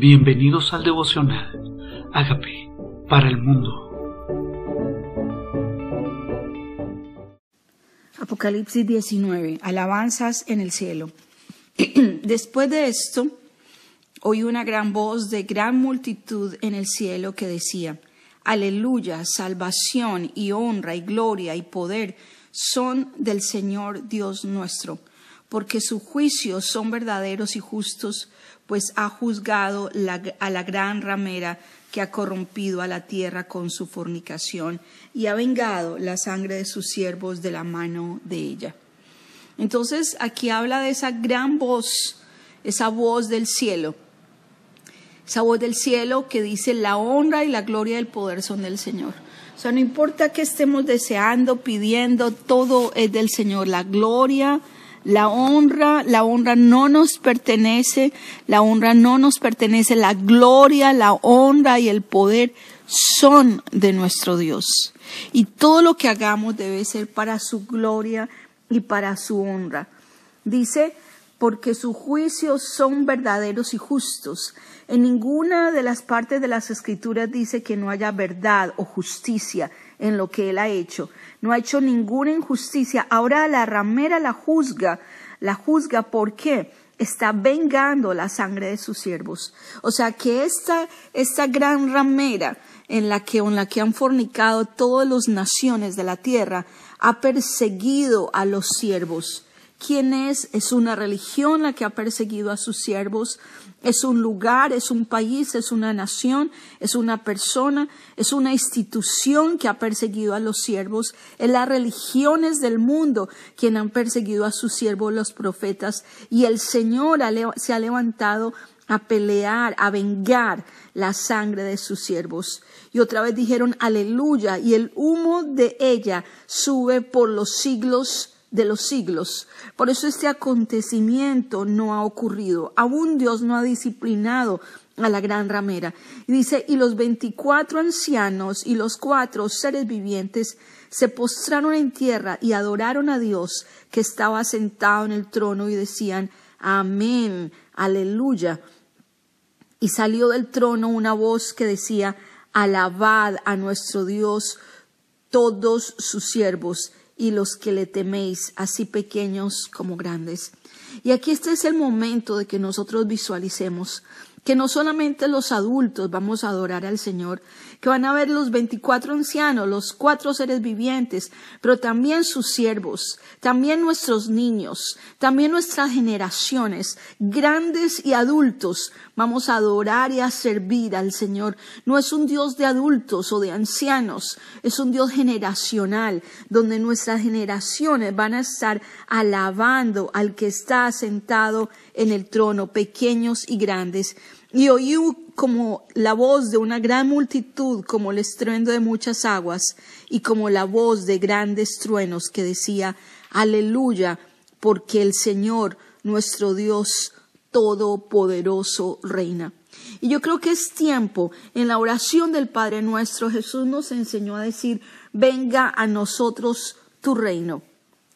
Bienvenidos al devocional. Hágame para el mundo. Apocalipsis 19. Alabanzas en el cielo. Después de esto, oí una gran voz de gran multitud en el cielo que decía, Aleluya, salvación y honra y gloria y poder son del Señor Dios nuestro, porque sus juicios son verdaderos y justos pues ha juzgado a la gran ramera que ha corrompido a la tierra con su fornicación y ha vengado la sangre de sus siervos de la mano de ella. Entonces aquí habla de esa gran voz, esa voz del cielo, esa voz del cielo que dice la honra y la gloria del poder son del Señor. O sea, no importa que estemos deseando, pidiendo, todo es del Señor. La gloria, la honra, la honra no nos pertenece, la honra no nos pertenece, la gloria, la honra y el poder son de nuestro Dios. Y todo lo que hagamos debe ser para su gloria y para su honra. Dice, porque sus juicios son verdaderos y justos. En ninguna de las partes de las escrituras dice que no haya verdad o justicia en lo que él ha hecho. No ha hecho ninguna injusticia. Ahora la ramera la juzga. La juzga ¿por qué? Está vengando la sangre de sus siervos. O sea que esta, esta gran ramera en la que, en la que han fornicado todas las naciones de la tierra ha perseguido a los siervos. ¿Quién es? Es una religión la que ha perseguido a sus siervos es un lugar, es un país, es una nación, es una persona, es una institución que ha perseguido a los siervos, es las religiones del mundo quien han perseguido a sus siervos los profetas y el Señor se ha levantado a pelear, a vengar la sangre de sus siervos. Y otra vez dijeron aleluya y el humo de ella sube por los siglos de los siglos. Por eso este acontecimiento no ha ocurrido. Aún Dios no ha disciplinado a la gran ramera. Y dice, y los veinticuatro ancianos y los cuatro seres vivientes se postraron en tierra y adoraron a Dios que estaba sentado en el trono y decían, Amén, aleluya. Y salió del trono una voz que decía, Alabad a nuestro Dios todos sus siervos y los que le teméis, así pequeños como grandes. Y aquí este es el momento de que nosotros visualicemos que no solamente los adultos vamos a adorar al Señor, que van a ver los veinticuatro ancianos, los cuatro seres vivientes, pero también sus siervos, también nuestros niños, también nuestras generaciones, grandes y adultos, vamos a adorar y a servir al Señor. No es un Dios de adultos o de ancianos, es un Dios generacional, donde nuestras generaciones van a estar alabando al que está sentado en el trono, pequeños y grandes. Y oí como la voz de una gran multitud, como el estruendo de muchas aguas, y como la voz de grandes truenos que decía, Aleluya, porque el Señor, nuestro Dios Todopoderoso, reina. Y yo creo que es tiempo, en la oración del Padre nuestro, Jesús nos enseñó a decir, venga a nosotros tu reino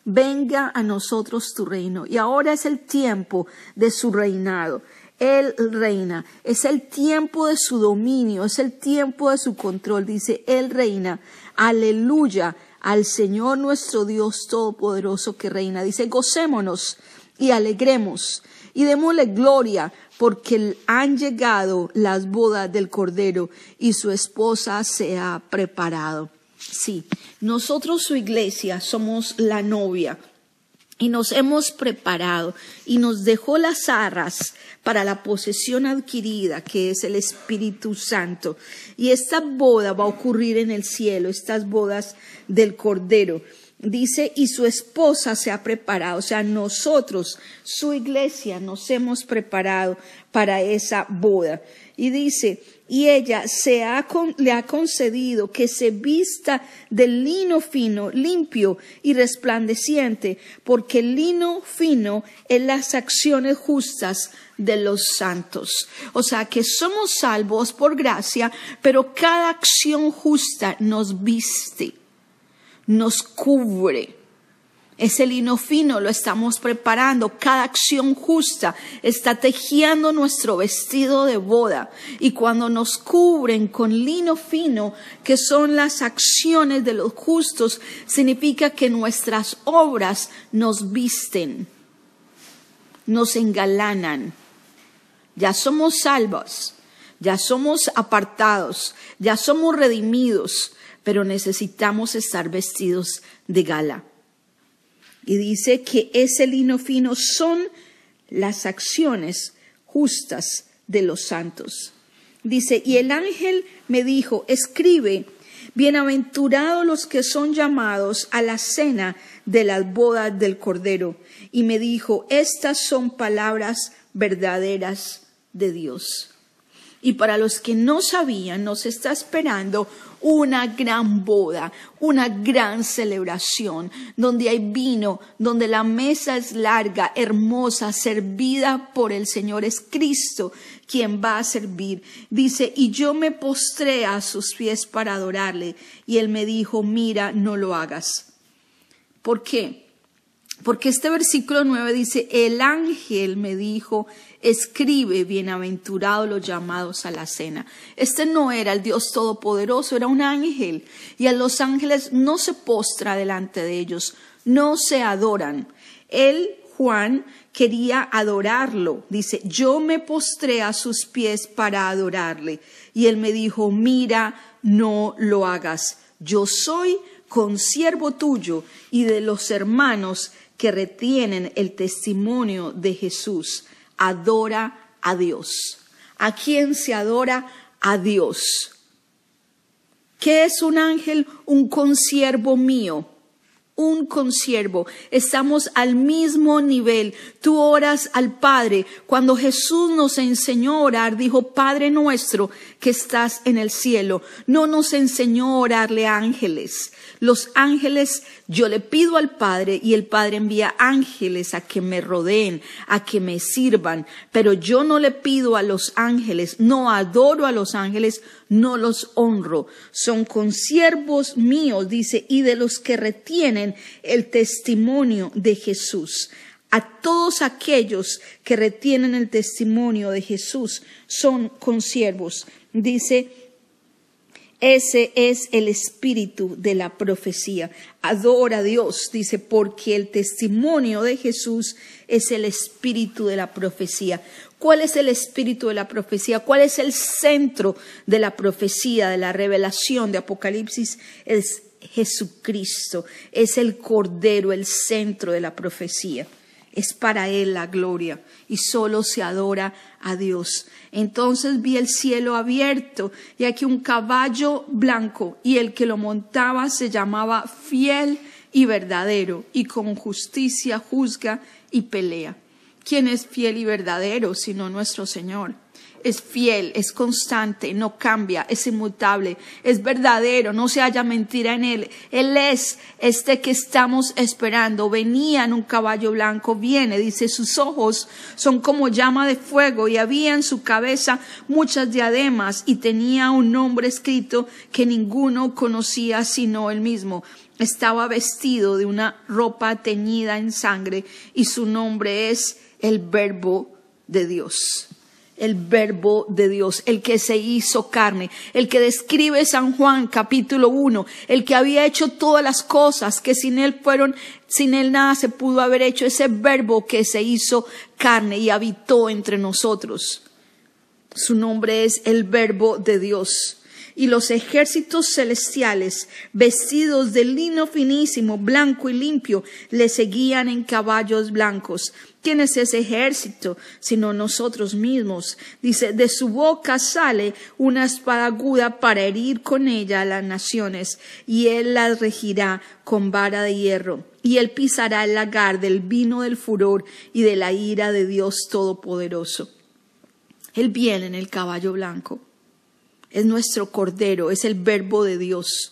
venga a nosotros tu reino. Y ahora es el tiempo de su reinado. Él reina, es el tiempo de su dominio, es el tiempo de su control. Dice, Él reina. Aleluya al Señor nuestro Dios Todopoderoso que reina. Dice, gocémonos y alegremos y démosle gloria porque han llegado las bodas del Cordero y su esposa se ha preparado. Sí, nosotros su iglesia somos la novia y nos hemos preparado y nos dejó las arras para la posesión adquirida que es el Espíritu Santo. Y esta boda va a ocurrir en el cielo, estas bodas del Cordero. Dice, y su esposa se ha preparado, o sea, nosotros, su iglesia, nos hemos preparado para esa boda. Y dice, y ella se ha le ha concedido que se vista de lino fino, limpio y resplandeciente, porque el lino fino es las acciones justas de los santos. O sea que somos salvos por gracia, pero cada acción justa nos viste, nos cubre. Ese lino fino lo estamos preparando. Cada acción justa está tejiendo nuestro vestido de boda. Y cuando nos cubren con lino fino, que son las acciones de los justos, significa que nuestras obras nos visten, nos engalanan. Ya somos salvos, ya somos apartados, ya somos redimidos, pero necesitamos estar vestidos de gala. Y dice que ese lino fino son las acciones justas de los santos. Dice, y el ángel me dijo, escribe, bienaventurados los que son llamados a la cena de las bodas del Cordero. Y me dijo, estas son palabras verdaderas de Dios. Y para los que no sabían, nos está esperando una gran boda, una gran celebración, donde hay vino, donde la mesa es larga, hermosa, servida por el Señor. Es Cristo quien va a servir. Dice, y yo me postré a sus pies para adorarle. Y él me dijo, mira, no lo hagas. ¿Por qué? Porque este versículo 9 dice, el ángel me dijo, escribe, bienaventurados los llamados a la cena. Este no era el Dios Todopoderoso, era un ángel. Y a los ángeles no se postra delante de ellos, no se adoran. Él, Juan, quería adorarlo. Dice, yo me postré a sus pies para adorarle. Y él me dijo, mira, no lo hagas. Yo soy consiervo tuyo y de los hermanos que retienen el testimonio de Jesús adora a Dios. ¿A quién se adora? A Dios. ¿Qué es un ángel? Un consiervo mío. Un consiervo. Estamos al mismo nivel. Tú oras al Padre. Cuando Jesús nos enseñó a orar, dijo, Padre nuestro que estás en el cielo. No nos enseñó a orarle a ángeles. Los ángeles, yo le pido al Padre y el Padre envía ángeles a que me rodeen, a que me sirvan, pero yo no le pido a los ángeles, no adoro a los ángeles, no los honro. Son consiervos míos, dice, y de los que retienen el testimonio de Jesús. A todos aquellos que retienen el testimonio de Jesús son consiervos. Dice, ese es el espíritu de la profecía. Adora a Dios, dice, porque el testimonio de Jesús es el espíritu de la profecía. ¿Cuál es el espíritu de la profecía? ¿Cuál es el centro de la profecía, de la revelación de Apocalipsis? Es Jesucristo, es el Cordero, el centro de la profecía es para Él la gloria y solo se adora a Dios. Entonces vi el cielo abierto y aquí un caballo blanco y el que lo montaba se llamaba fiel y verdadero y con justicia juzga y pelea. ¿Quién es fiel y verdadero sino nuestro Señor? Es fiel, es constante, no cambia, es inmutable, es verdadero, no se haya mentira en él. Él es este que estamos esperando. Venía en un caballo blanco, viene, dice, sus ojos son como llama de fuego y había en su cabeza muchas diademas y tenía un nombre escrito que ninguno conocía sino él mismo. Estaba vestido de una ropa teñida en sangre y su nombre es el verbo de Dios el verbo de Dios, el que se hizo carne, el que describe San Juan capítulo 1, el que había hecho todas las cosas que sin él fueron, sin él nada se pudo haber hecho, ese verbo que se hizo carne y habitó entre nosotros. Su nombre es el verbo de Dios y los ejércitos celestiales, vestidos de lino finísimo, blanco y limpio, le seguían en caballos blancos. ¿Quién es ese ejército? Sino nosotros mismos. Dice, de su boca sale una espada aguda para herir con ella a las naciones, y él las regirá con vara de hierro. Y él pisará el lagar del vino del furor y de la ira de Dios Todopoderoso. Él viene en el caballo blanco es nuestro Cordero, es el Verbo de Dios,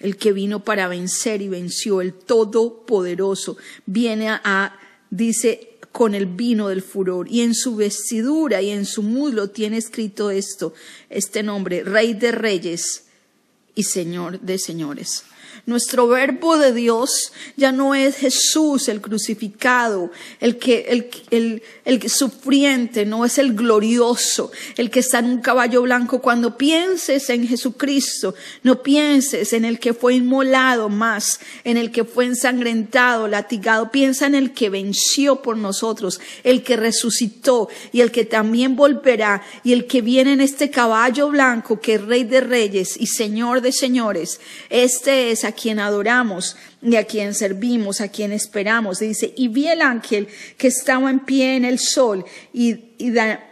el que vino para vencer y venció, el Todopoderoso. Viene a, dice, con el vino del furor, y en su vestidura y en su muslo tiene escrito esto, este nombre, Rey de Reyes y Señor de Señores. Nuestro verbo de Dios ya no es Jesús el crucificado, el que, el, el, el sufriente, no es el glorioso, el que está en un caballo blanco. Cuando pienses en Jesucristo, no pienses en el que fue inmolado más, en el que fue ensangrentado, latigado. Piensa en el que venció por nosotros, el que resucitó y el que también volverá y el que viene en este caballo blanco que es Rey de Reyes y Señor de Señores. Este es quien adoramos y a quien servimos, a quien esperamos. dice, y vi el ángel que estaba en pie en el sol y, y da,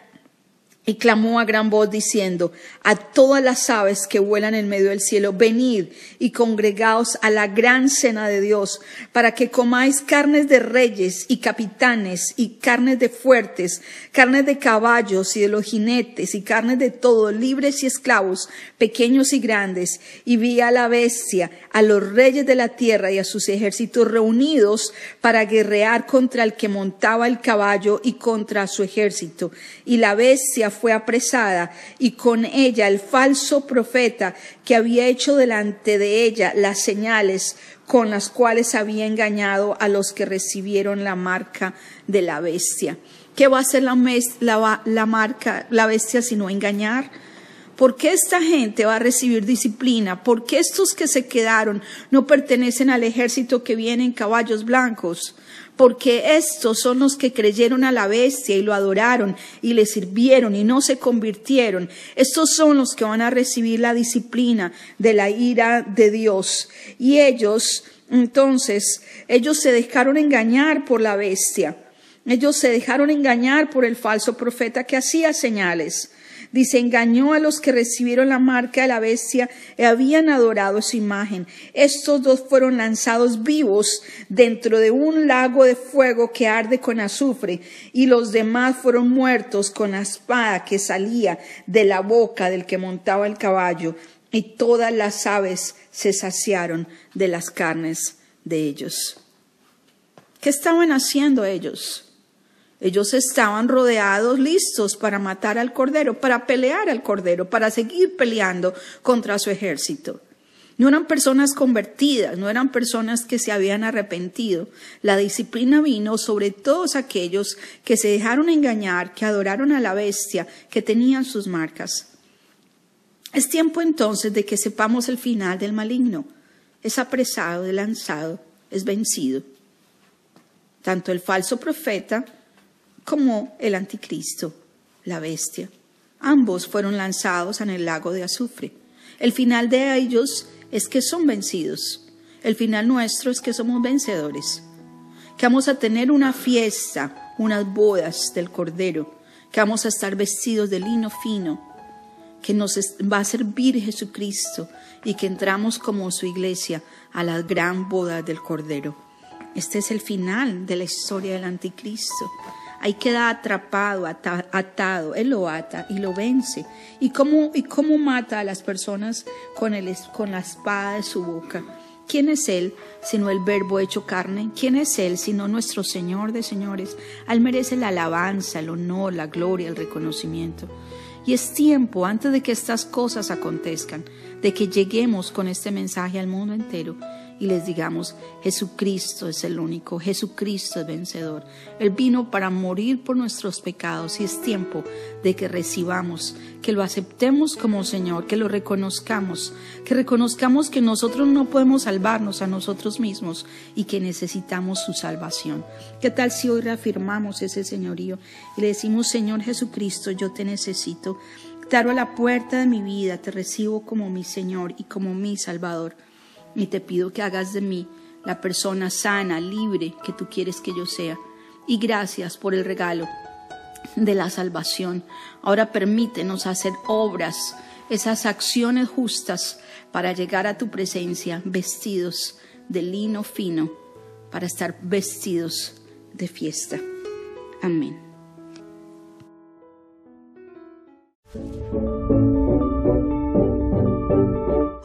y clamó a gran voz diciendo, a todas las aves que vuelan en medio del cielo, venid y congregaos a la gran cena de Dios, para que comáis carnes de reyes y capitanes y carnes de fuertes, carnes de caballos y de los jinetes y carnes de todos, libres y esclavos, pequeños y grandes. Y vi a la bestia, a los reyes de la tierra y a sus ejércitos reunidos para guerrear contra el que montaba el caballo y contra su ejército. Y la bestia fue apresada y con ella el falso profeta que había hecho delante de ella las señales con las cuales había engañado a los que recibieron la marca de la bestia. ¿Qué va a hacer la, la, marca, la bestia, sino engañar? ¿Por qué esta gente va a recibir disciplina? ¿Por qué estos que se quedaron no pertenecen al ejército que viene en caballos blancos? Porque estos son los que creyeron a la bestia y lo adoraron y le sirvieron y no se convirtieron. Estos son los que van a recibir la disciplina de la ira de Dios. Y ellos, entonces, ellos se dejaron engañar por la bestia. Ellos se dejaron engañar por el falso profeta que hacía señales. Dice, engañó a los que recibieron la marca de la bestia y habían adorado su imagen. Estos dos fueron lanzados vivos dentro de un lago de fuego que arde con azufre y los demás fueron muertos con la espada que salía de la boca del que montaba el caballo y todas las aves se saciaron de las carnes de ellos. ¿Qué estaban haciendo ellos? Ellos estaban rodeados, listos para matar al Cordero, para pelear al Cordero, para seguir peleando contra su ejército. No eran personas convertidas, no eran personas que se habían arrepentido. La disciplina vino sobre todos aquellos que se dejaron engañar, que adoraron a la bestia, que tenían sus marcas. Es tiempo entonces de que sepamos el final del maligno. Es apresado, es lanzado, es vencido. Tanto el falso profeta como el anticristo, la bestia. Ambos fueron lanzados en el lago de azufre. El final de ellos es que son vencidos. El final nuestro es que somos vencedores. Que vamos a tener una fiesta, unas bodas del Cordero. Que vamos a estar vestidos de lino fino. Que nos va a servir Jesucristo y que entramos como su iglesia a la gran boda del Cordero. Este es el final de la historia del anticristo. Ahí queda atrapado, atado. Él lo ata y lo vence. ¿Y cómo, y cómo mata a las personas con, el, con la espada de su boca? ¿Quién es Él sino el verbo hecho carne? ¿Quién es Él sino nuestro Señor de señores? Él merece la alabanza, el honor, la gloria, el reconocimiento. Y es tiempo, antes de que estas cosas acontezcan, de que lleguemos con este mensaje al mundo entero y les digamos, Jesucristo es el único, Jesucristo es vencedor. Él vino para morir por nuestros pecados y es tiempo de que recibamos, que lo aceptemos como Señor, que lo reconozcamos, que reconozcamos que nosotros no podemos salvarnos a nosotros mismos y que necesitamos su salvación. ¿Qué tal si hoy reafirmamos ese señorío y le decimos, Señor Jesucristo, yo te necesito? Te a la puerta de mi vida, te recibo como mi Señor y como mi Salvador y te pido que hagas de mí la persona sana, libre que tú quieres que yo sea. Y gracias por el regalo de la salvación. Ahora permítenos hacer obras, esas acciones justas para llegar a tu presencia vestidos de lino fino, para estar vestidos de fiesta. Amén.